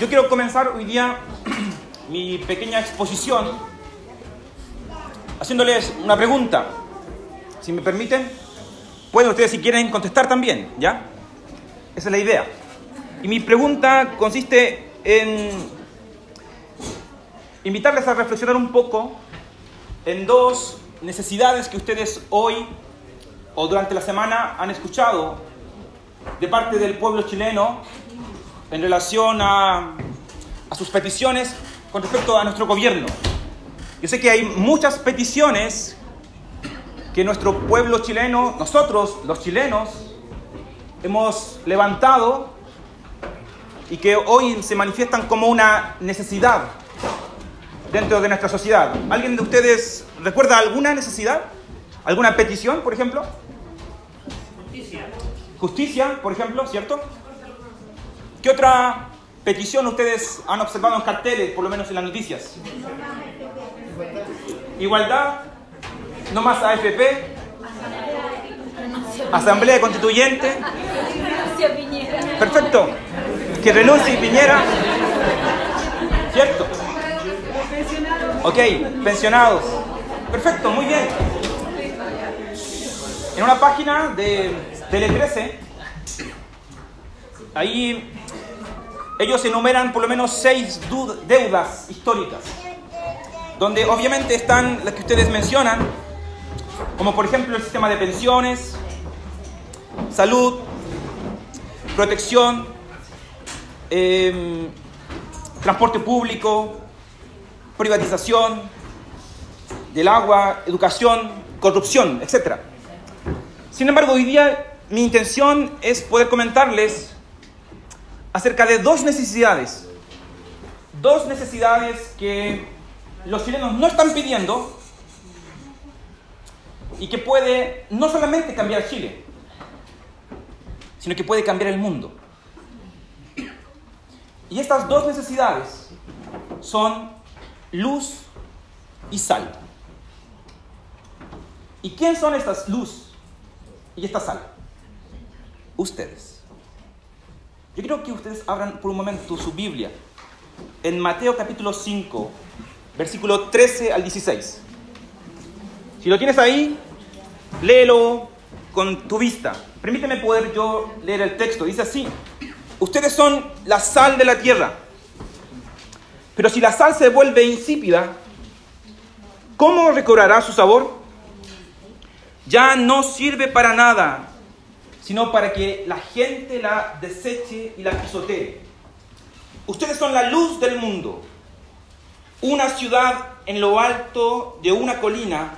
Yo quiero comenzar hoy día mi pequeña exposición haciéndoles una pregunta. Si me permiten, pueden ustedes si quieren contestar también, ¿ya? Esa es la idea. Y mi pregunta consiste en invitarles a reflexionar un poco en dos necesidades que ustedes hoy o durante la semana han escuchado de parte del pueblo chileno en relación a, a sus peticiones con respecto a nuestro gobierno. Yo sé que hay muchas peticiones que nuestro pueblo chileno, nosotros los chilenos, hemos levantado y que hoy se manifiestan como una necesidad dentro de nuestra sociedad. ¿Alguien de ustedes recuerda alguna necesidad? ¿Alguna petición, por ejemplo? Justicia. Justicia, por ejemplo, ¿cierto? ¿Qué otra petición ustedes han observado en carteles, por lo menos en las noticias? Igualdad, no más AFP, Asamblea Constituyente. Perfecto. Que renuncie Piñera. ¿Cierto? Ok, pensionados. Perfecto, muy bien. En una página de Tele 13, ahí ellos enumeran por lo menos seis deudas históricas, donde obviamente están las que ustedes mencionan, como por ejemplo el sistema de pensiones, salud, protección, eh, transporte público, privatización del agua, educación, corrupción, etc. Sin embargo, hoy día mi intención es poder comentarles acerca de dos necesidades, dos necesidades que los chilenos no están pidiendo y que puede no solamente cambiar Chile, sino que puede cambiar el mundo. Y estas dos necesidades son luz y sal. ¿Y quién son estas luz y esta sal? Ustedes. Yo quiero que ustedes abran por un momento su Biblia en Mateo capítulo 5, versículo 13 al 16. Si lo tienes ahí, léelo con tu vista. Permíteme poder yo leer el texto. Dice así, ustedes son la sal de la tierra. Pero si la sal se vuelve insípida, ¿cómo recobrará su sabor? Ya no sirve para nada, sino para que la gente la deseche y la pisotee. Ustedes son la luz del mundo. Una ciudad en lo alto de una colina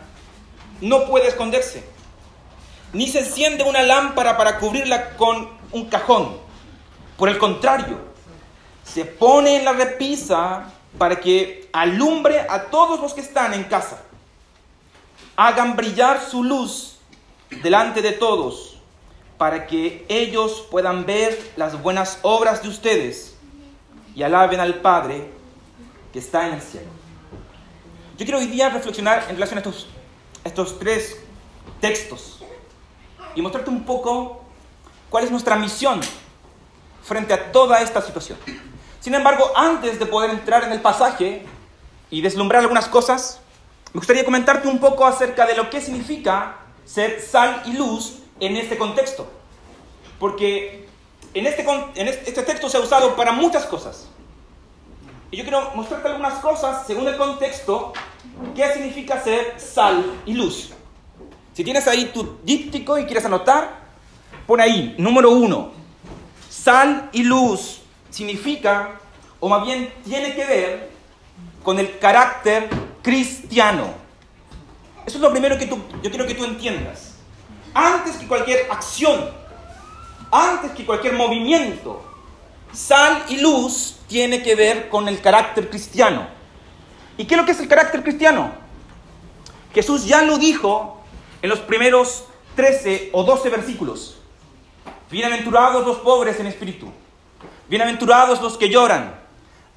no puede esconderse, ni se enciende una lámpara para cubrirla con un cajón. Por el contrario, se pone en la repisa para que alumbre a todos los que están en casa. Hagan brillar su luz delante de todos para que ellos puedan ver las buenas obras de ustedes y alaben al Padre que está en el cielo. Yo quiero hoy día reflexionar en relación a estos, estos tres textos y mostrarte un poco cuál es nuestra misión frente a toda esta situación. Sin embargo, antes de poder entrar en el pasaje y deslumbrar algunas cosas, me gustaría comentarte un poco acerca de lo que significa ser sal y luz en este contexto. Porque en este, en este texto se ha usado para muchas cosas. Y yo quiero mostrarte algunas cosas según el contexto, qué significa ser sal y luz. Si tienes ahí tu díptico y quieres anotar, pon ahí, número uno, sal y luz significa, o más bien tiene que ver con el carácter cristiano. Eso es lo primero que tú, yo quiero que tú entiendas. Antes que cualquier acción, antes que cualquier movimiento, sal y luz tiene que ver con el carácter cristiano. ¿Y qué es lo que es el carácter cristiano? Jesús ya lo dijo en los primeros 13 o 12 versículos. Bienaventurados los pobres en espíritu. Bienaventurados los que lloran.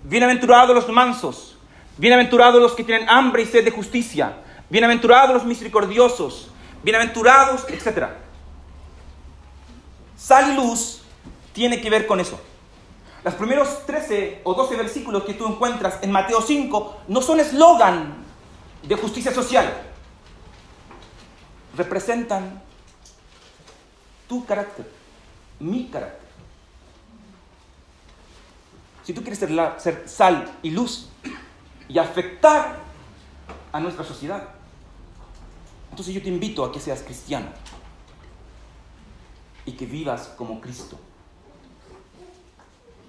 Bienaventurados los mansos. Bienaventurados los que tienen hambre y sed de justicia. Bienaventurados los misericordiosos. Bienaventurados, etc. Sal y luz tiene que ver con eso. Los primeros 13 o 12 versículos que tú encuentras en Mateo 5 no son eslogan de justicia social. Representan tu carácter, mi carácter. Si tú quieres ser, ser sal y luz y afectar a nuestra sociedad, entonces yo te invito a que seas cristiano y que vivas como Cristo.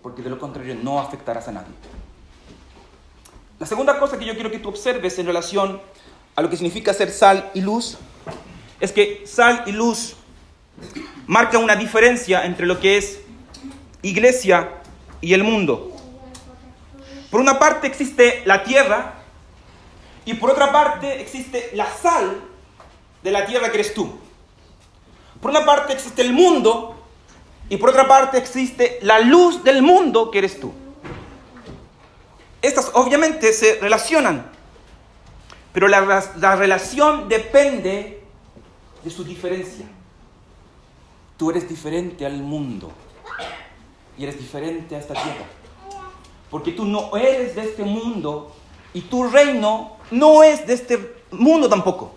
Porque de lo contrario no afectarás a nadie. La segunda cosa que yo quiero que tú observes en relación a lo que significa ser sal y luz es que sal y luz marcan una diferencia entre lo que es iglesia y el mundo. Por una parte existe la tierra y por otra parte existe la sal de la tierra que eres tú. Por una parte existe el mundo y por otra parte existe la luz del mundo que eres tú. Estas obviamente se relacionan, pero la, la relación depende de su diferencia. Tú eres diferente al mundo y eres diferente a esta tierra. Porque tú no eres de este mundo y tu reino no es de este mundo tampoco.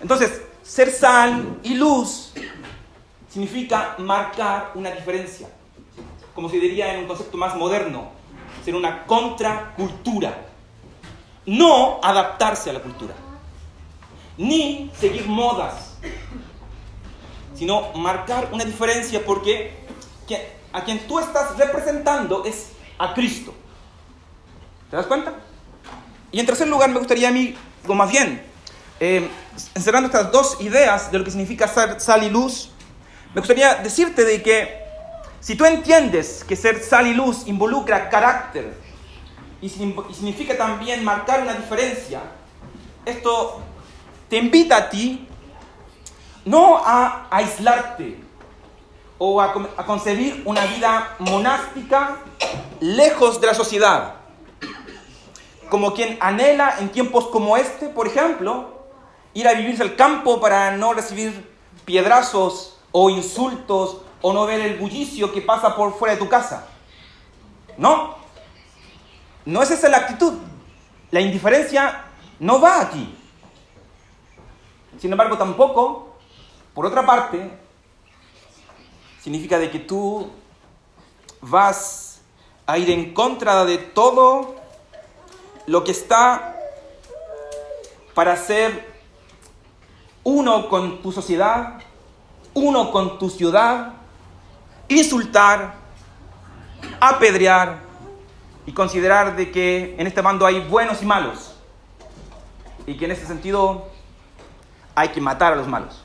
Entonces, ser sal y luz significa marcar una diferencia. Como se diría en un concepto más moderno, ser una contracultura. No adaptarse a la cultura, ni seguir modas, sino marcar una diferencia porque que- a quien tú estás representando es a Cristo. ¿Te das cuenta? Y en tercer lugar, me gustaría a mí, o más bien, eh, encerrando estas dos ideas de lo que significa ser sal y luz, me gustaría decirte de que si tú entiendes que ser sal y luz involucra carácter y, significa también marcar una diferencia, esto te invita a ti no a aislarte o a concebir una vida monástica lejos de la sociedad, como quien anhela en tiempos como este, por ejemplo, ir a vivirse al campo para no recibir piedrazos o insultos o no ver el bullicio que pasa por fuera de tu casa. No, no es esa la actitud. La indiferencia no va aquí. Sin embargo, tampoco, por otra parte, significa de que tú vas a ir en contra de todo lo que está para ser uno con tu sociedad, uno con tu ciudad, insultar, apedrear y considerar de que en este bando hay buenos y malos y que en ese sentido hay que matar a los malos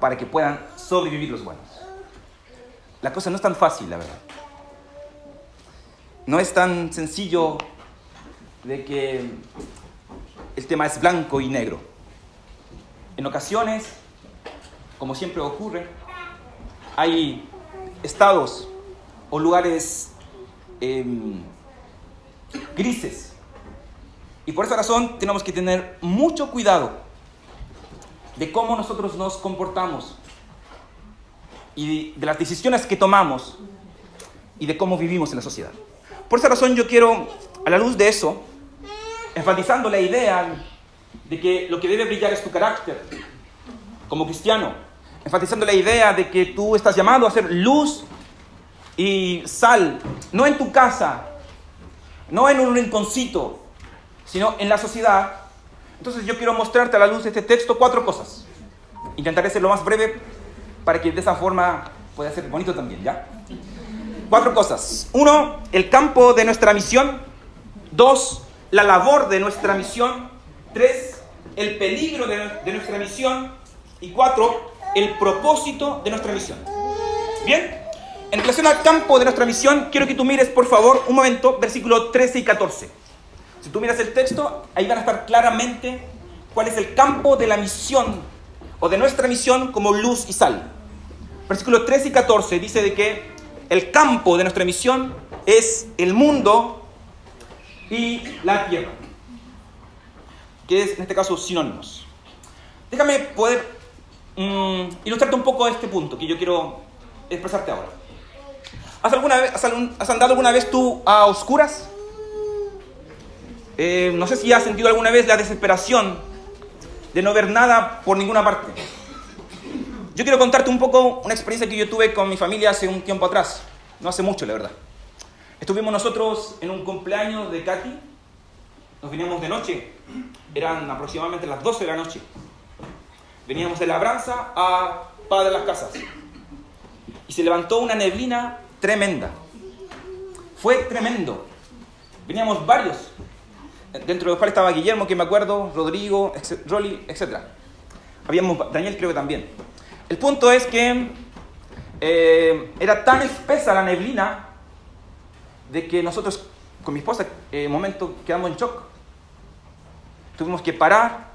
para que puedan sobrevivir los buenos. La cosa no es tan fácil, la verdad. No es tan sencillo de que el tema es blanco y negro. En ocasiones, como siempre ocurre, hay estados o lugares em, grises. Y por esa razón tenemos que tener mucho cuidado de cómo nosotros nos comportamos y de las decisiones que tomamos y de cómo vivimos en la sociedad. Por esa razón yo quiero, a la luz de eso, enfatizando la idea de que lo que debe brillar es tu carácter como cristiano, enfatizando la idea de que tú estás llamado a ser luz y sal, no en tu casa, no en un rinconcito, sino en la sociedad. Entonces yo quiero mostrarte a la luz de este texto cuatro cosas. Intentaré ser lo más breve para que de esa forma pueda ser bonito también, ¿ya? Cuatro cosas. Uno, el campo de nuestra misión. Dos, la labor de nuestra misión. Tres, el peligro de, nuestra misión. Y cuatro, el propósito de nuestra misión. Bien, en relación al campo de nuestra misión, quiero que tú mires, por favor, un momento, versículo 13 y 14. Si tú miras el texto, ahí van a estar claramente cuál es el campo de la misión o de nuestra misión como luz y sal. Versículo 13 y 14 dice de que el campo de nuestra misión es el mundo y la tierra, que es en este caso sinónimos. Déjame poder mm, ilustrarte un poco este punto que yo quiero expresarte ahora. ¿Has, alguna vez, has, algún- has andado alguna vez tú a oscuras? Eh, no sé si has sentido alguna vez la desesperación de no ver nada por ninguna parte. Yo quiero contarte un poco una experiencia que yo tuve con mi familia hace un tiempo atrás, no hace mucho, la verdad. Estuvimos nosotros en un cumpleaños de Katy, nos veníamos de noche, eran aproximadamente las 12 de la noche. Veníamos de labranza a Padre de las Casas y se levantó una neblina tremenda. Fue tremendo. Veníamos varios, dentro de los cuales estaba Guillermo, que me acuerdo, Rodrigo, Rolly, etc. Habíamos, Daniel creo que también. El punto es que eh, era tan espesa la neblina de que nosotros, con mi esposa, en un momento quedamos en shock. Tuvimos que parar,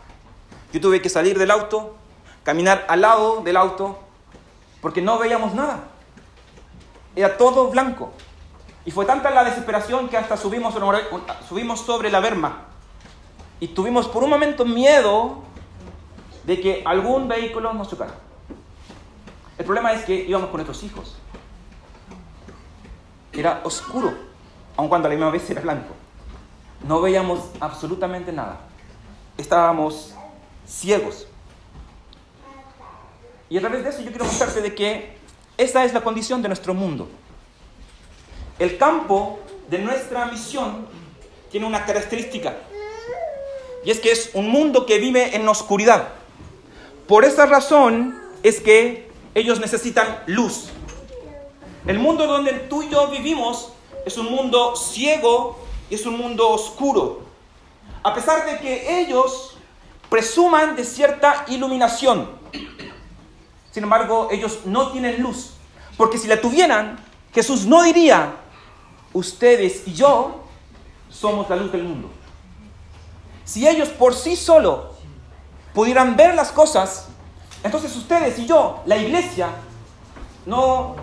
yo tuve que salir del auto, caminar al lado del auto, porque no veíamos nada. Era todo blanco. Y fue tanta la desesperación que hasta subimos, sobre- subimos sobre la berma. Y tuvimos por un momento miedo de que algún vehículo nos chocara. El problema es que íbamos con nuestros hijos. Era oscuro, aun cuando a la misma vez era blanco. No veíamos absolutamente nada. Estábamos ciegos. Y a través de eso yo quiero mostrarte de que esa es la condición de nuestro mundo. El campo de nuestra misión tiene una característica. Y es que es un mundo que vive en oscuridad. Por esa razón es que ellos necesitan luz. El mundo donde tú y yo vivimos es un mundo ciego y es un mundo oscuro. A pesar de que ellos presuman de cierta iluminación. Sin embargo, ellos no tienen luz. Porque si la tuvieran, Jesús no diría, ustedes y yo somos la luz del mundo. Si ellos por sí solo pudieran ver las cosas, entonces ustedes y yo, la iglesia, no,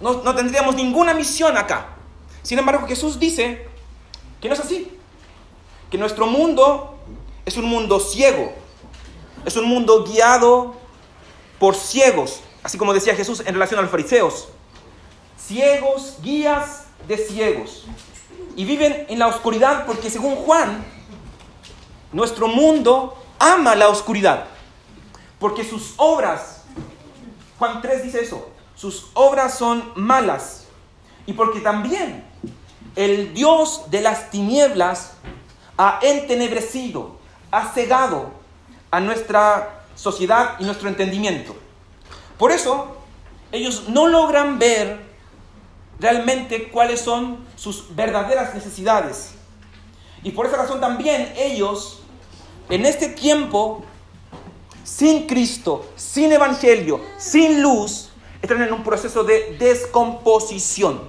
no, no tendríamos ninguna misión acá. Sin embargo, Jesús dice que no es así. Que nuestro mundo es un mundo ciego. Es un mundo guiado por ciegos. Así como decía Jesús en relación a los fariseos. Ciegos, guías de ciegos. Y viven en la oscuridad porque según Juan, nuestro mundo ama la oscuridad. Porque sus obras, Juan 3 dice eso, sus obras son malas. Y porque también el Dios de las tinieblas ha entenebrecido, ha cegado a nuestra sociedad y nuestro entendimiento. Por eso, ellos no logran ver realmente cuáles son sus verdaderas necesidades. Y por esa razón también ellos, en este tiempo, sin Cristo, sin Evangelio, sin luz, están en un proceso de descomposición.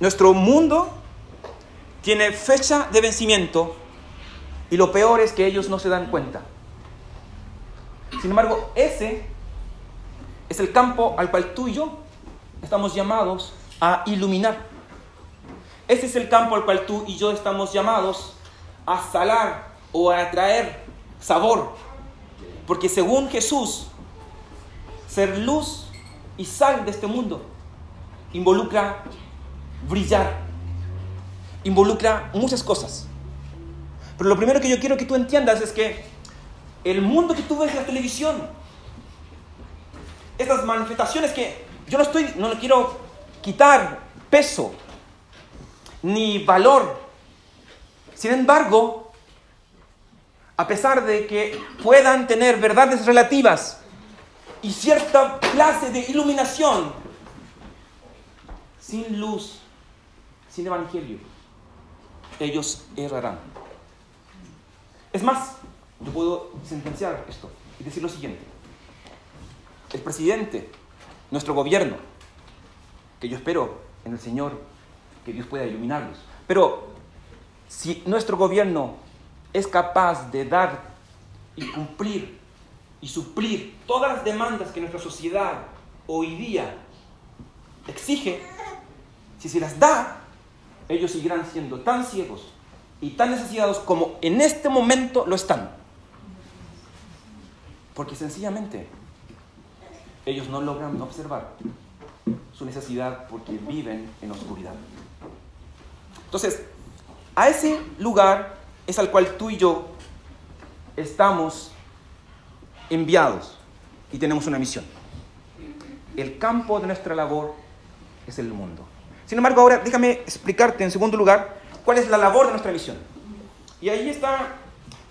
Nuestro mundo tiene fecha de vencimiento y lo peor es que ellos no se dan cuenta. Sin embargo, ese es el campo al cual tú y yo estamos llamados a iluminar. Ese es el campo al cual tú y yo estamos llamados a salar o a traer sabor. Porque según Jesús, ser luz y sal de este mundo involucra brillar, involucra muchas cosas. Pero lo primero que yo quiero que tú entiendas es que el mundo que tú ves en la televisión, estas manifestaciones que yo no estoy, no le quiero quitar peso ni valor. Sin embargo, a pesar de que puedan tener verdades relativas y cierta clase de iluminación, sin luz, sin evangelio, ellos errarán. Es más, yo puedo sentenciar esto y decir lo siguiente. El presidente, nuestro gobierno, que yo espero en el Señor que Dios pueda iluminarlos, pero si nuestro gobierno es capaz de dar y cumplir y suplir todas las demandas que nuestra sociedad hoy día exige, si se las da, ellos seguirán siendo tan ciegos y tan necesitados como en este momento lo están. Porque sencillamente ellos no logran observar su necesidad porque viven en oscuridad. Entonces, a ese lugar es al cual tú y yo estamos enviados y tenemos una misión. El campo de nuestra labor es el mundo. Sin embargo, ahora déjame explicarte en segundo lugar cuál es la labor de nuestra misión. Y ahí está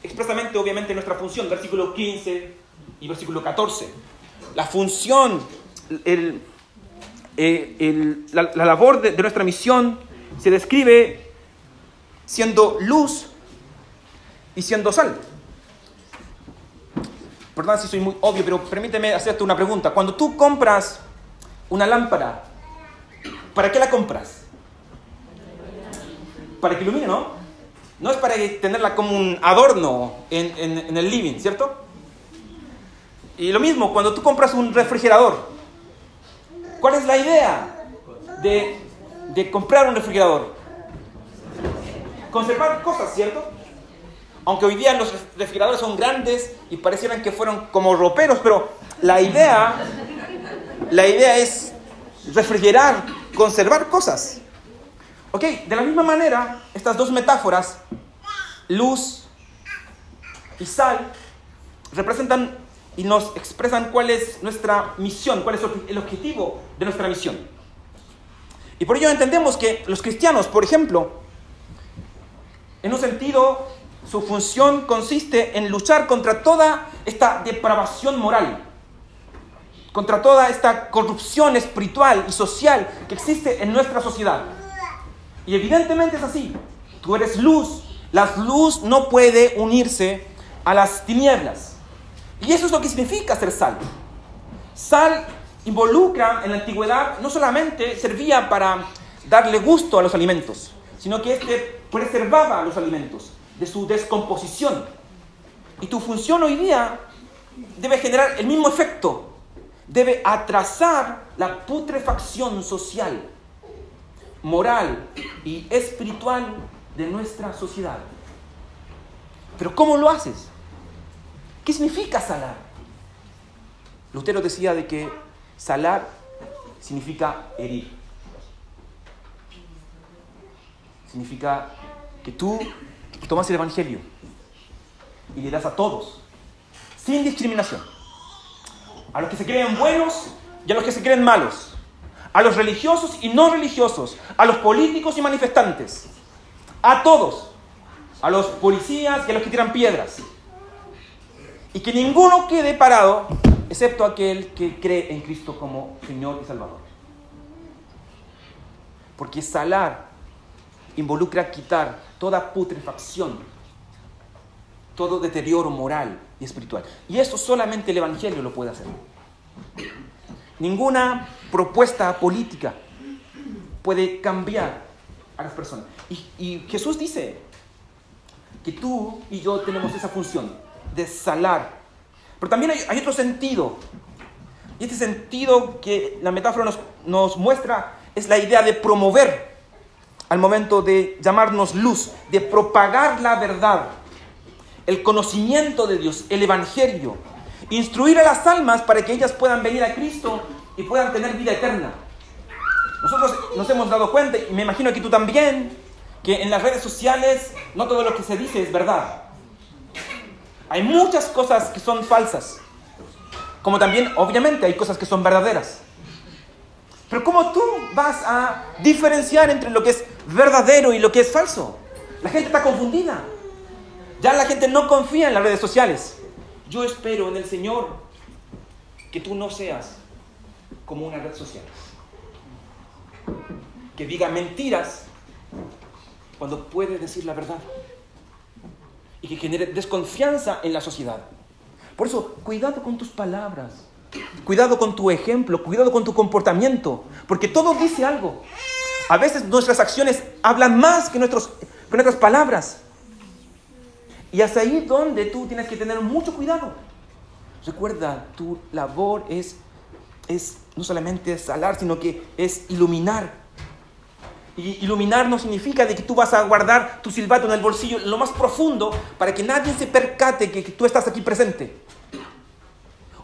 expresamente, obviamente, nuestra función, versículo 15 y versículo 14. La función, eh, la, labor de, de nuestra misión se describe siendo luz y siendo sal. Perdón si soy muy obvio, pero permíteme hacerte una pregunta. Cuando tú compras una lámpara, ¿para qué la compras? Para que ilumine, ¿no? No es para tenerla como un adorno en, el living, ¿cierto? Y lo mismo, cuando tú compras un refrigerador, ¿cuál es la idea de, de comprar un refrigerador? Conservar cosas, ¿cierto? Aunque hoy día los refrigeradores son grandes y parecieran que fueron como roperos, pero la idea, la idea es refrigerar, conservar cosas. Ok, de la misma manera, estas dos metáforas, luz y sal, representan y nos expresan cuál es nuestra misión, cuál es el objetivo de nuestra misión. Y por ello entendemos que los cristianos, por ejemplo, en un sentido su función consiste en luchar contra toda esta depravación moral, contra toda esta corrupción espiritual y social que existe en nuestra sociedad. Y evidentemente es así. Tú eres luz. La luz no puede unirse a las tinieblas. Y eso es lo que significa ser sal. Sal involucra en la antigüedad no solamente servía para darle gusto a los alimentos, sino que este preservaba los alimentos de su descomposición. Y tu función hoy día debe generar el mismo efecto. Debe atrasar la putrefacción social, moral y espiritual de nuestra sociedad. Pero ¿cómo lo haces? ¿Qué significa salar? Lutero decía de que salar significa herir. Significa que tú tomas el Evangelio y le das a todos, sin discriminación. A los que se creen buenos y a los que se creen malos. A los religiosos y no religiosos. A los políticos y manifestantes. A todos. A los policías y a los que tiran piedras. Y que ninguno quede parado excepto aquel que cree en Cristo como Señor y Salvador. Porque salar involucra quitar toda putrefacción, todo deterioro moral y espiritual. Y eso solamente el Evangelio lo puede hacer. Ninguna propuesta política puede cambiar a las personas. Y, Jesús dice que tú y yo tenemos esa función de salar. Pero también hay, otro sentido. Y este sentido que la metáfora nos, nos muestra es la idea de promover al momento de llamarnos luz, de propagar la verdad, el conocimiento de Dios, el Evangelio, instruir a las almas para que ellas puedan venir a Cristo y puedan tener vida eterna. Nosotros nos hemos dado cuenta, y me imagino que tú también, que en las redes sociales no todo lo que se dice es verdad. Hay muchas cosas que son falsas, como también obviamente hay cosas que son verdaderas. Pero ¿cómo tú vas a diferenciar entre lo que es verdadero y lo que es falso? La gente está confundida. Ya la gente no confía en las redes sociales. Yo espero en el Señor que tú no seas como una red social. Que diga mentiras cuando puede decir la verdad. Y que genere desconfianza en la sociedad. Por eso, cuidado con tus palabras. Cuidado con tu ejemplo, cuidado con tu comportamiento, porque todo dice algo. A veces nuestras acciones hablan más que, nuestros, que nuestras palabras. Y es ahí donde tú tienes que tener mucho cuidado. Recuerda, tu labor es, es no solamente salar, sino que es iluminar. Y iluminar no significa de que tú vas a guardar tu silbato en el bolsillo, en lo más profundo, para que nadie se percate que tú estás aquí presente.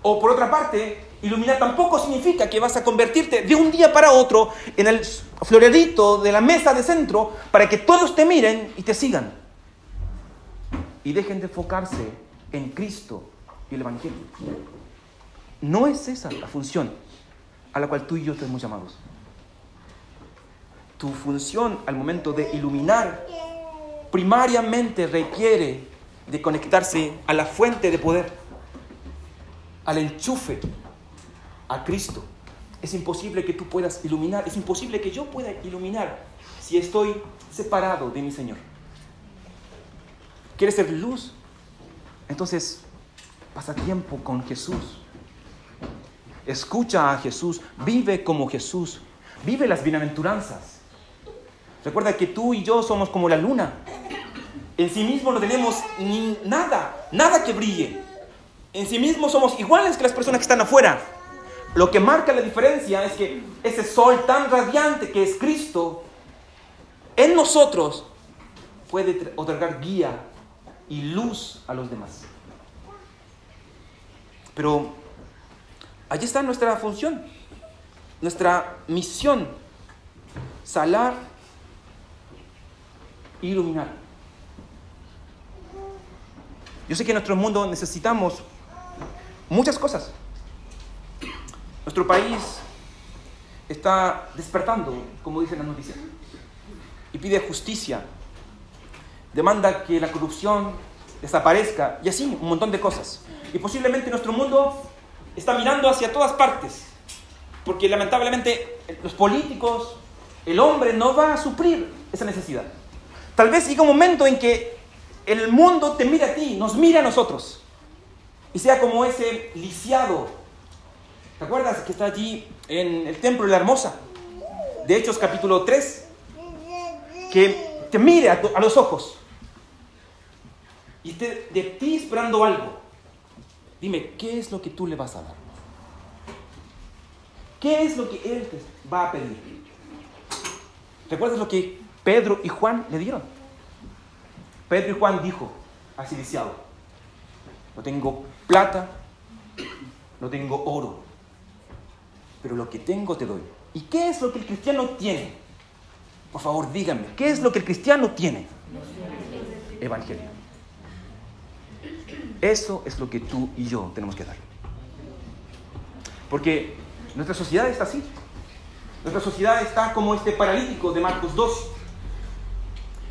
O por otra parte, Iluminar tampoco significa que vas a convertirte de un día para otro en el florerito de la mesa de centro para que todos te miren y te sigan. Y dejen de enfocarse en Cristo y el Evangelio. No es esa la función a la cual tú y yo tenemos llamados. Tu función al momento de iluminar primariamente requiere de conectarse a la fuente de poder, al enchufe, a Cristo. Es imposible que tú puedas iluminar, es imposible que yo pueda iluminar si estoy separado de mi Señor. ¿Quieres ser luz? Entonces, pasa tiempo con Jesús. Escucha a Jesús, vive como Jesús, vive las bienaventuranzas. Recuerda que tú y yo somos como la luna. En sí mismo no tenemos ni nada, nada que brille. En sí mismo somos iguales que las personas que están afuera. Lo que marca la diferencia es que ese sol tan radiante que es Cristo, en nosotros puede otorgar guía y luz a los demás. Pero allí está nuestra función, nuestra misión, salar, iluminar. Yo sé que en nuestro mundo necesitamos muchas cosas. Nuestro país está despertando, como dicen las noticias, y pide justicia, demanda que la corrupción desaparezca y así un montón de cosas. Y posiblemente nuestro mundo está mirando hacia todas partes, porque lamentablemente los políticos, el hombre no va a suplir esa necesidad. Tal vez llegue un momento en que el mundo te mire a ti, nos mire a nosotros, y sea como ese lisiado ¿Te acuerdas que está allí en el templo de la hermosa? De Hechos capítulo 3. Que te mire a, los ojos. Y esté de ti esperando algo. Dime, ¿qué es lo que tú le vas a dar? ¿Qué es lo que Él te va a pedir? ¿Recuerdas lo que Pedro y Juan le dieron? Pedro y Juan dijo así lisiado, no tengo plata, no tengo oro, pero lo que tengo te doy. ¿Y qué es lo que el cristiano tiene? Por favor, díganme, ¿qué es lo que el cristiano tiene? Evangelio. Eso es lo que tú y yo tenemos que dar. Porque nuestra sociedad está así. Nuestra sociedad está como este paralítico de Marcos 2,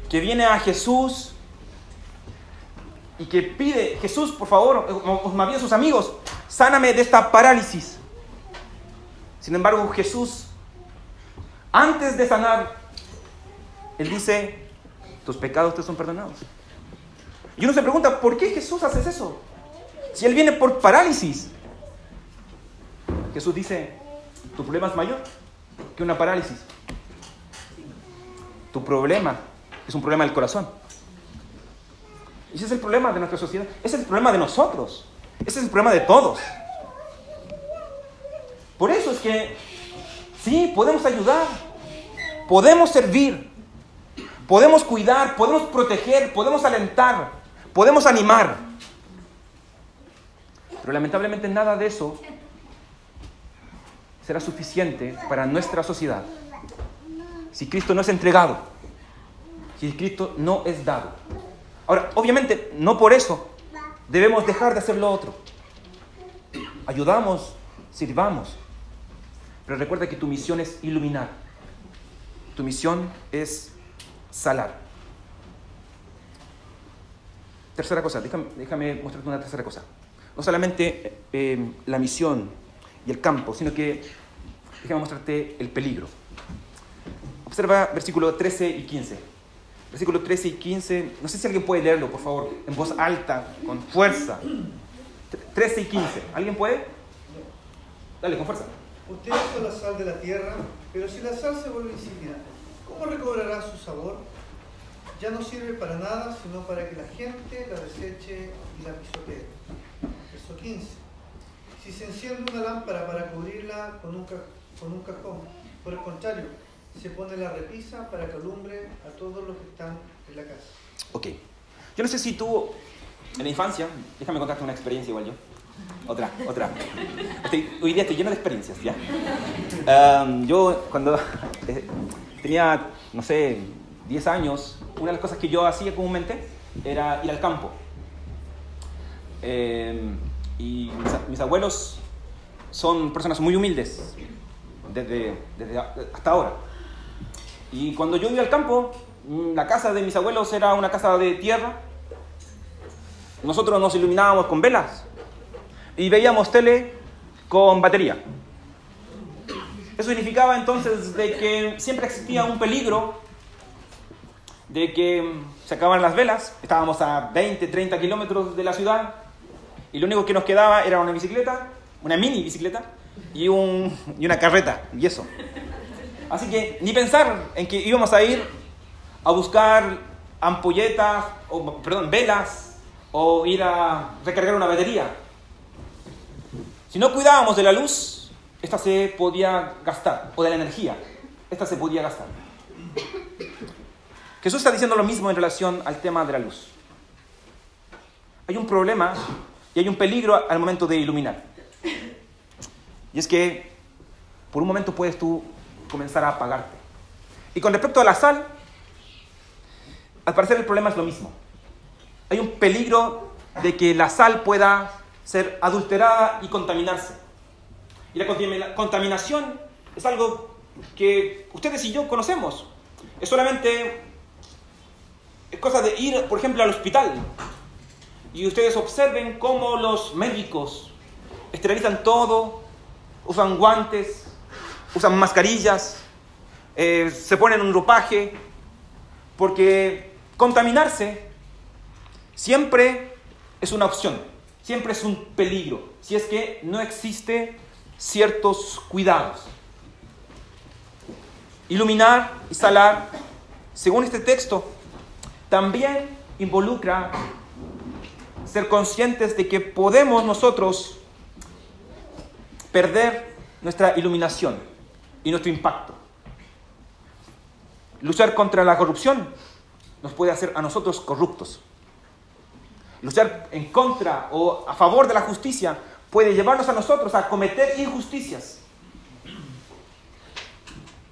que viene a Jesús y que pide, Jesús, por favor, o más bien sus amigos, sáname de esta parálisis. Sin embargo, Jesús, antes de sanar, Él dice, tus pecados te son perdonados. Y uno se pregunta, ¿por qué Jesús hace eso? Si Él viene por parálisis. Jesús dice, tu problema es mayor que una parálisis. Tu problema es un problema del corazón. Ese es el problema de nuestra sociedad. Ese es el problema de nosotros. Ese es el problema de todos. Por eso es que sí, podemos ayudar, podemos servir, podemos cuidar, podemos proteger, podemos alentar, podemos animar. Pero lamentablemente nada de eso será suficiente para nuestra sociedad si Cristo no es entregado, si Cristo no es dado. Ahora, obviamente, no por eso debemos dejar de hacer lo otro. Ayudamos, sirvamos, pero recuerda que tu misión es iluminar. Tu misión es salar. Tercera cosa, déjame, mostrarte una tercera cosa. No solamente eh, la misión y el campo, sino que déjame mostrarte el peligro. Observa versículo 13 y 15. Versículo 13 y 15, no sé si alguien puede leerlo, por favor, en voz alta, con fuerza. 13 y 15, ¿alguien puede? Dale, con fuerza. Ustedes son la sal de la tierra, pero si la sal se vuelve insípida, ¿cómo recobrará su sabor? Ya no sirve para nada, sino para que la gente la deseche y la pisotee. Verso 15. Si se enciende una lámpara para cubrirla con un, con un cajón, por el contrario, se pone la repisa para que alumbre a todos los que están en la casa. Ok. Yo no sé si tú, en la infancia, déjame contarte una experiencia igual yo. Otra, otra. Estoy- hoy día estoy lleno de experiencias, ¿ya? Am, yo cuando eh, tenía, no sé, 10 años, una de las cosas que yo hacía comúnmente era ir al campo. Eh, y mis, abuelos son personas muy humildes desde, desde hasta ahora. Y cuando yo iba al campo, mm, la casa de mis abuelos era una casa de tierra. Nosotros nos iluminábamos con velas y veíamos tele con batería. Eso significaba entonces de que siempre existía un peligro de que mm, se acababan las velas, estábamos a 20, 30 kilómetros de la ciudad y lo único que nos quedaba era una bicicleta, una mini bicicleta y, un, y una carreta, y eso. Así que ni pensar en que íbamos a ir a buscar ampolletas, o, perdón, velas, o ir a recargar una batería. Si no cuidábamos de la luz, esta se podía gastar, o de la energía, esta se podía gastar. Jesús está diciendo lo mismo en relación al tema de la luz. Hay un problema y hay un peligro al momento de iluminar. Y es que por un momento puedes tú comenzar a apagarte. Y con respecto a la sal, al parecer el problema es lo mismo. Hay un peligro de que la sal pueda ser adulterada y contaminarse. Y la contamina- contaminación es algo que ustedes y yo conocemos. Es solamente es cosa de ir, por ejemplo, al hospital y ustedes observen cómo los médicos esterilizan todo, usan guantes, usan mascarillas, eh, se ponen un ropaje, porque contaminarse siempre es una opción, siempre es un peligro, si es que no existe ciertos cuidados. Iluminar y salar, según este texto, también involucra ser conscientes de que podemos nosotros perder nuestra iluminación y nuestro impacto. Luchar contra la corrupción nos puede hacer a nosotros corruptos. Luchar en contra o a favor de la justicia puede llevarnos a nosotros a cometer injusticias.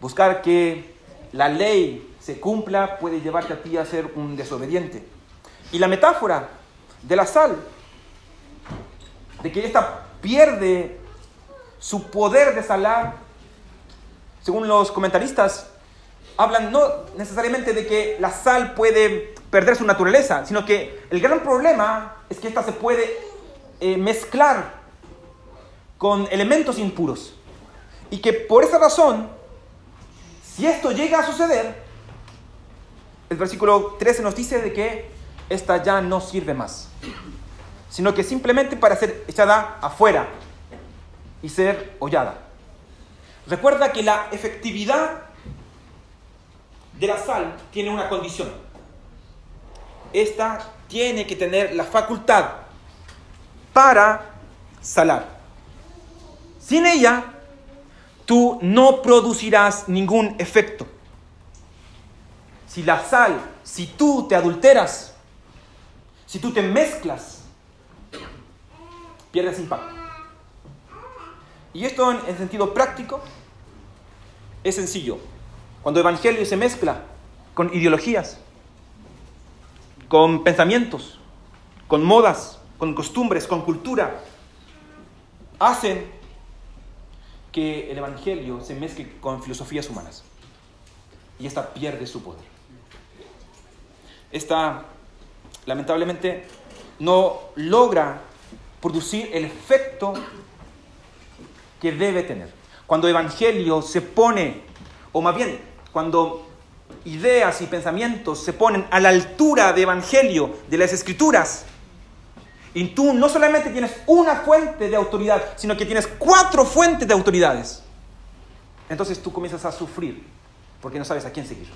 Buscar que la ley se cumpla puede llevarte a ti a ser un desobediente. Y la metáfora de la sal, de que ésta pierde su poder de salar, según los comentaristas, hablan no necesariamente de que la sal puede perder su naturaleza, sino que el gran problema es que ésta se puede eh, mezclar con elementos impuros. Y que por esa razón, si esto llega a suceder, el versículo 13 nos dice de que esta ya no sirve más, sino que simplemente para ser echada afuera y ser hollada. Recuerda que la efectividad de la sal tiene una condición. Esta tiene que tener la facultad para salar. Sin ella, tú no producirás ningún efecto. Si la sal, si tú te adulteras, si tú te mezclas, pierdes impacto. Y esto en, en sentido práctico es sencillo. Cuando el Evangelio se mezcla con ideologías, con pensamientos, con modas, con costumbres, con cultura, hacen que el Evangelio se mezcle con filosofías humanas. Y esta pierde su poder. Esta, lamentablemente, no logra producir el efecto que debe tener. Cuando el Evangelio se pone, o más bien, cuando ideas y pensamientos se ponen a la altura de Evangelio, de las Escrituras, y tú no solamente tienes una fuente de autoridad, sino que tienes cuatro fuentes de autoridades, entonces tú comienzas a sufrir porque no sabes a quién seguir.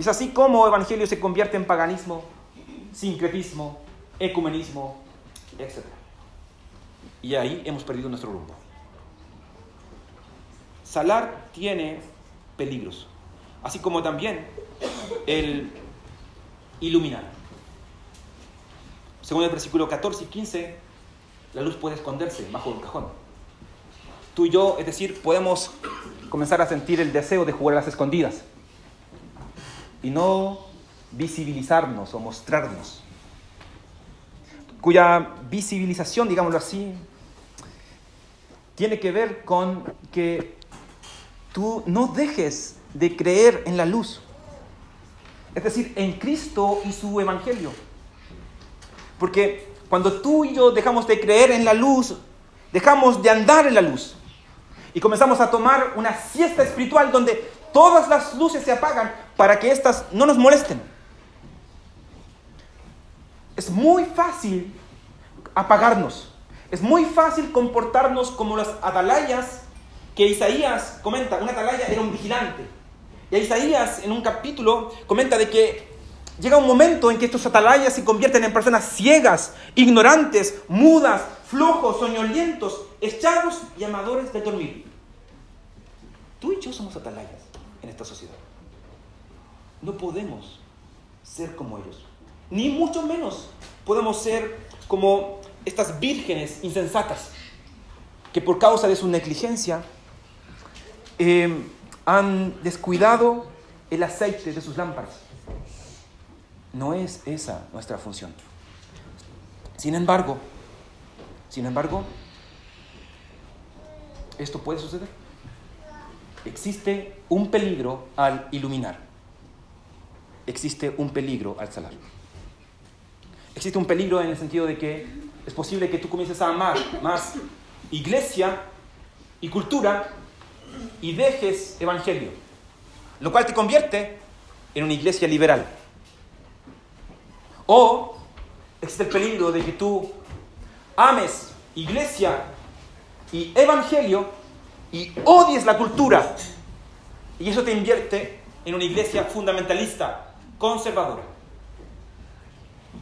Es así como el Evangelio se convierte en paganismo, sincretismo, ecumenismo, etc. Y ahí hemos perdido nuestro rumbo. Salar tiene peligros, así como también el iluminar. según el versículo 14 y 15, la luz puede esconderse bajo un cajón. Tú y yo, es decir, podemos comenzar a sentir el deseo de jugar a las escondidas y no visibilizarnos o mostrarnos, cuya visibilización, digámoslo así, tiene que ver con que tú no dejes de creer en la luz, es decir, en Cristo y su Evangelio. Porque cuando tú y yo dejamos de creer en la luz, dejamos de andar en la luz y comenzamos a tomar una siesta espiritual donde todas las luces se apagan para que éstas no nos molesten. Es muy fácil apagarnos. Es muy fácil comportarnos como las atalayas que Isaías comenta. Una atalaya era un vigilante. Y Isaías en un capítulo comenta de que llega un momento en que estos atalayas se convierten en personas ciegas, ignorantes, mudas, flojos, soñolientos, echados y amadores de dormir. Tú y yo somos atalayas en esta sociedad. No podemos ser como ellos. Ni mucho menos podemos ser como estas vírgenes insensatas que por causa de su negligencia eh, han descuidado el aceite de sus lámparas. No es esa nuestra función. Sin embargo, sin embargo, esto puede suceder. Existe un peligro al iluminar. Existe un peligro al salar. Existe un peligro en el sentido de que es posible que tú comiences a amar más iglesia y cultura y dejes evangelio, lo cual te convierte en una iglesia liberal. O existe el peligro de que tú ames iglesia y evangelio y odies la cultura. Y eso te invierte en una iglesia fundamentalista, conservadora.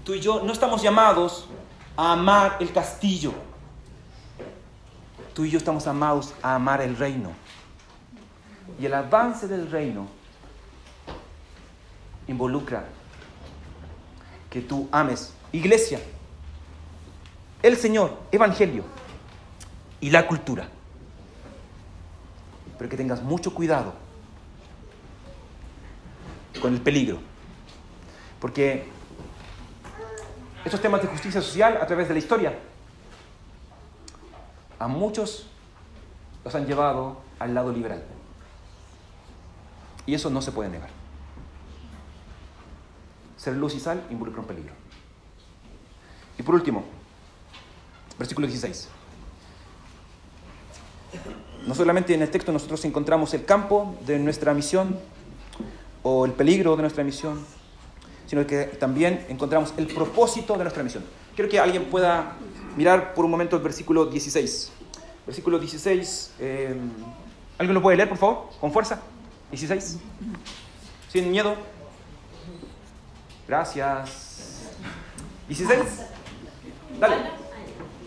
Tú y yo no estamos llamados a amar el castillo. Tú y yo estamos amados a amar el reino. Y el avance del reino involucra que tú ames iglesia, el Señor, evangelio y la cultura. Pero que tengas mucho cuidado con el peligro. Porque estos temas de justicia social a través de la historia a muchos los han llevado al lado liberal. Y eso no se puede negar. Ser luz y sal involucra un peligro. Y por último, versículo 16. No solamente en el texto nosotros encontramos el campo de nuestra misión o el peligro de nuestra misión, sino que también encontramos el propósito de nuestra misión. Quiero que alguien pueda mirar por un momento el versículo 16. Versículo 16. Eh, ¿Alguien lo puede leer, por favor? Con fuerza. 16. Sin miedo. Gracias. 16. Dale.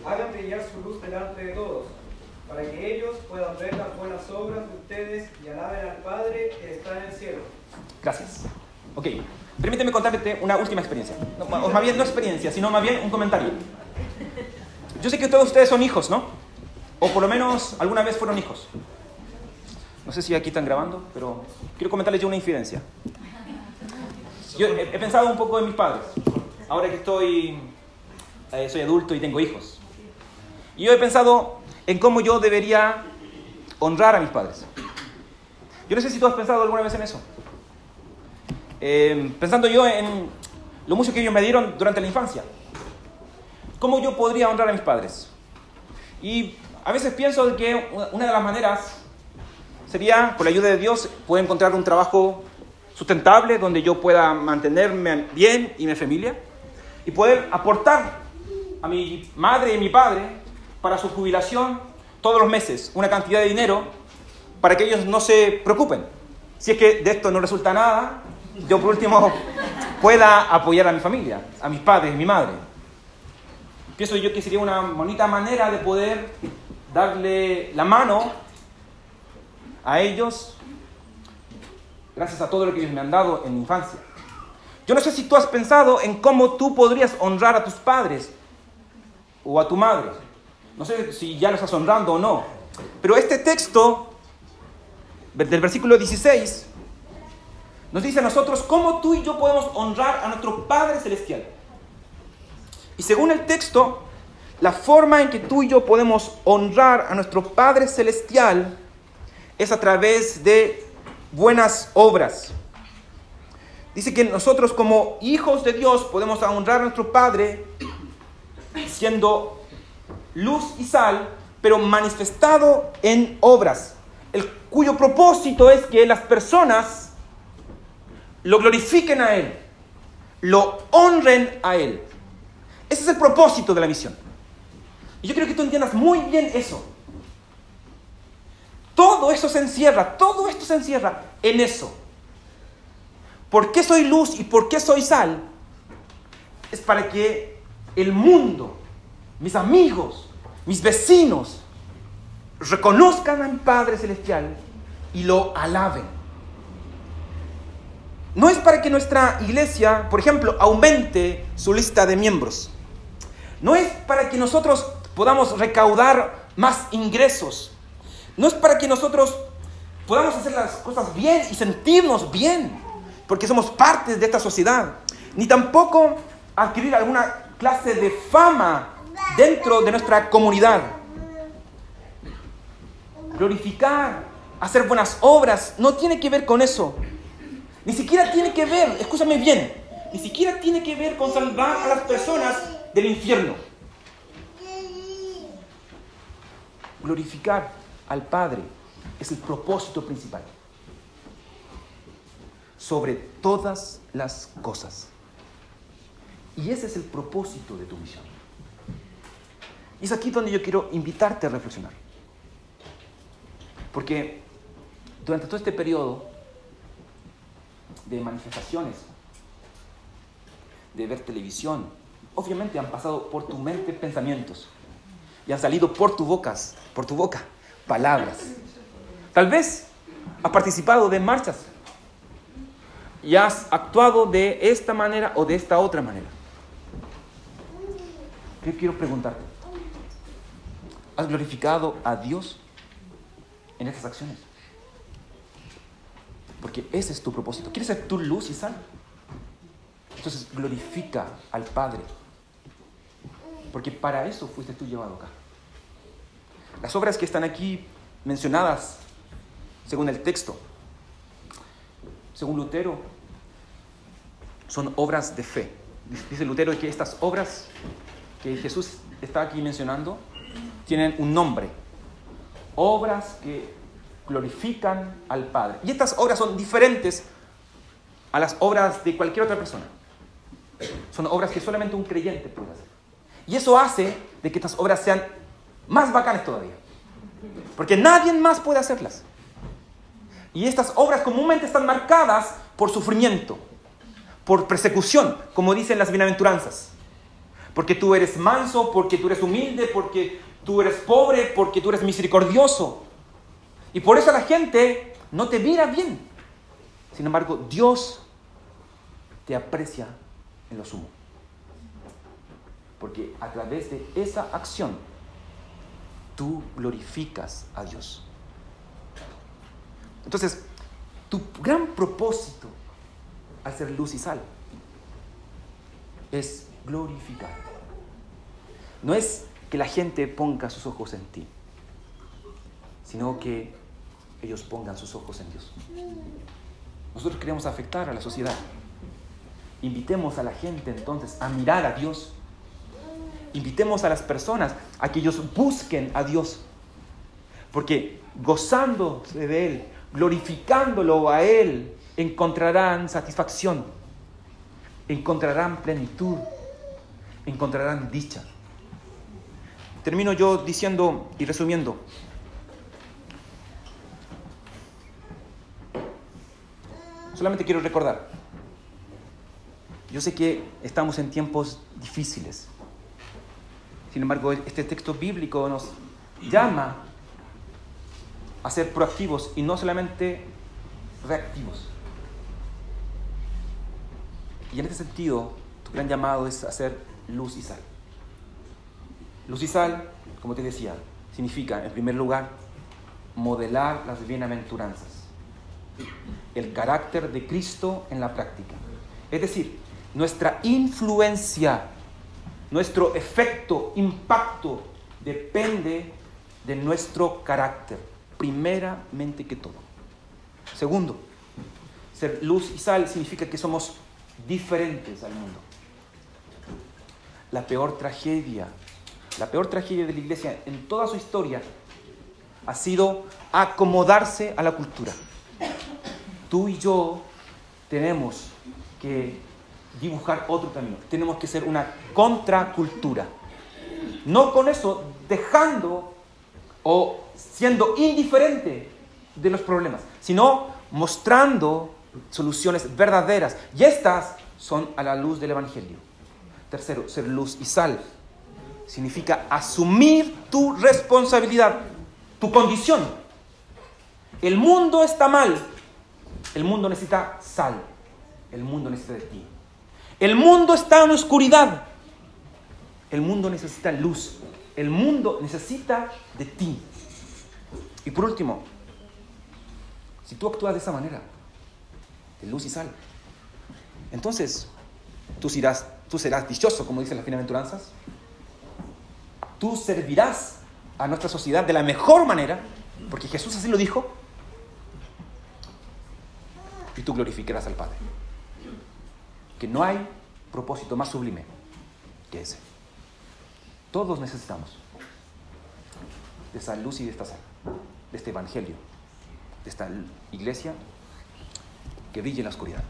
Hagan brillar su luz delante de todos, para que ellos puedan ver las buenas obras de ustedes y alaben al Padre que está en el cielo. Gracias. Ok. Permíteme contarte una última experiencia. No, o más bien no experiencia, sino más bien un comentario. Yo sé que todos ustedes son hijos, ¿no? O por lo menos alguna vez fueron hijos. No sé si aquí están grabando, pero quiero comentarles yo una infidencia. Yo he, he pensado un poco en mis padres. Ahora que estoy, eh, soy adulto y tengo hijos. Y yo he pensado en cómo yo debería honrar a mis padres. Yo no sé si tú has pensado alguna vez en eso. Eh, pensando yo en lo mucho que ellos me dieron durante la infancia. ¿Cómo yo podría honrar a mis padres? Y a veces pienso que una de las maneras sería, con la ayuda de Dios, poder encontrar un trabajo sustentable donde yo pueda mantenerme bien y mi familia y poder aportar a mi madre y mi padre para su jubilación todos los meses una cantidad de dinero para que ellos no se preocupen. Si es que de esto no resulta nada, yo por último pueda apoyar a mi familia, a mis padres, a mi madre. Pienso yo que sería una bonita manera de poder darle la mano a ellos gracias a todo lo que ellos me han dado en mi infancia. Yo no sé si tú has pensado en cómo tú podrías honrar a tus padres o a tu madre. No sé si ya los estás honrando o no. Pero este texto del versículo 16 nos dice a nosotros cómo tú y yo podemos honrar a nuestro Padre Celestial. Y según el texto, la forma en que tú y yo podemos honrar a nuestro Padre Celestial es a través de buenas obras. Dice que nosotros como hijos de Dios podemos honrar a nuestro Padre siendo luz y sal, pero manifestado en obras, el cuyo propósito es que las personas lo glorifiquen a Él, lo honren a Él. Ese es el propósito de la misión. Y yo quiero que tú entiendas muy bien eso. Todo eso se encierra, todo esto se encierra en eso. ¿Por qué soy luz y por qué soy sal? Es para que el mundo, mis amigos, mis vecinos, reconozcan al Padre Celestial y lo alaben. No es para que nuestra iglesia, por ejemplo, aumente su lista de miembros. No es para que nosotros podamos recaudar más ingresos. No es para que nosotros podamos hacer las cosas bien y sentirnos bien, porque somos parte de esta sociedad. Ni tampoco adquirir alguna clase de fama dentro de nuestra comunidad. Glorificar, hacer buenas obras, no tiene que ver con eso. Ni siquiera tiene que ver, escúchame bien, ni siquiera tiene que ver con salvar a las personas del infierno. Glorificar al Padre es el propósito principal. Sobre todas las cosas. Y ese es el propósito de tu misión. Y es aquí donde yo quiero invitarte a reflexionar. Porque durante todo este periodo de manifestaciones, de ver televisión, obviamente han pasado por tu mente pensamientos y han salido por tu bocas, por tu boca palabras. Tal vez has participado de marchas y has actuado de esta manera o de esta otra manera. Yo quiero preguntarte, ¿has glorificado a Dios en estas acciones? Porque ese es tu propósito. ¿Quieres ser tu luz y sal? Entonces glorifica al Padre. Porque para eso fuiste tú llevado acá. Las obras que están aquí mencionadas, según el texto, según Lutero, son obras de fe. Dice Lutero que estas obras que Jesús está aquí mencionando tienen un nombre. Obras que glorifican al Padre. Y estas obras son diferentes a las obras de cualquier otra persona. Son obras que solamente un creyente puede hacer. Y eso hace de que estas obras sean más bacanas todavía. Porque nadie más puede hacerlas. Y estas obras comúnmente están marcadas por sufrimiento, por persecución, como dicen las bienaventuranzas. Porque tú eres manso, porque tú eres humilde, porque tú eres pobre, porque tú eres misericordioso. Y por eso la gente no te mira bien. Sin embargo, Dios te aprecia en lo sumo. Porque a través de esa acción, tú glorificas a Dios. Entonces, tu gran propósito al ser luz y sal es glorificar. No es que la gente ponga sus ojos en ti, sino que ellos pongan sus ojos en Dios. Nosotros queremos afectar a la sociedad. Invitemos a la gente entonces a mirar a Dios. Invitemos a las personas a que ellos busquen a Dios. Porque gozándose de Él, glorificándolo a Él, encontrarán satisfacción, encontrarán plenitud, encontrarán dicha. Termino yo diciendo y resumiendo. Solamente quiero recordar. Yo sé que estamos en tiempos difíciles. Sin embargo, este texto bíblico nos llama a ser proactivos y no solamente reactivos. Y en este sentido, tu gran llamado es hacer luz y sal. Luz y sal, como te decía, significa, en primer lugar, modelar las bienaventuranzas, el carácter de Cristo en la práctica. Es decir, nuestra influencia, nuestro efecto, impacto, depende de nuestro carácter, primeramente que todo. Segundo, ser luz y sal significa que somos diferentes al mundo. La peor tragedia, la peor tragedia de la iglesia en toda su historia ha sido acomodarse a la cultura. Tú y yo tenemos que dibujar otro camino. Tenemos que ser una contracultura. No con eso dejando o siendo indiferente de los problemas, sino mostrando soluciones verdaderas. Y estas son a la luz del Evangelio. Tercero, ser luz y sal. Significa asumir tu responsabilidad, tu condición. El mundo está mal. El mundo necesita sal. El mundo necesita de ti. El mundo está en oscuridad. El mundo necesita luz. El mundo necesita de ti. Y por último, si tú actúas de esa manera, de luz y sal, entonces tú serás, tú serás dichoso, como dicen las bienaventuranzas. Tú servirás a nuestra sociedad de la mejor manera, porque Jesús así lo dijo, y tú glorificarás al Padre. Que no hay propósito más sublime que ese. Todos necesitamos de esa luz y de esta sal, de este evangelio, de esta iglesia que brille en la oscuridad.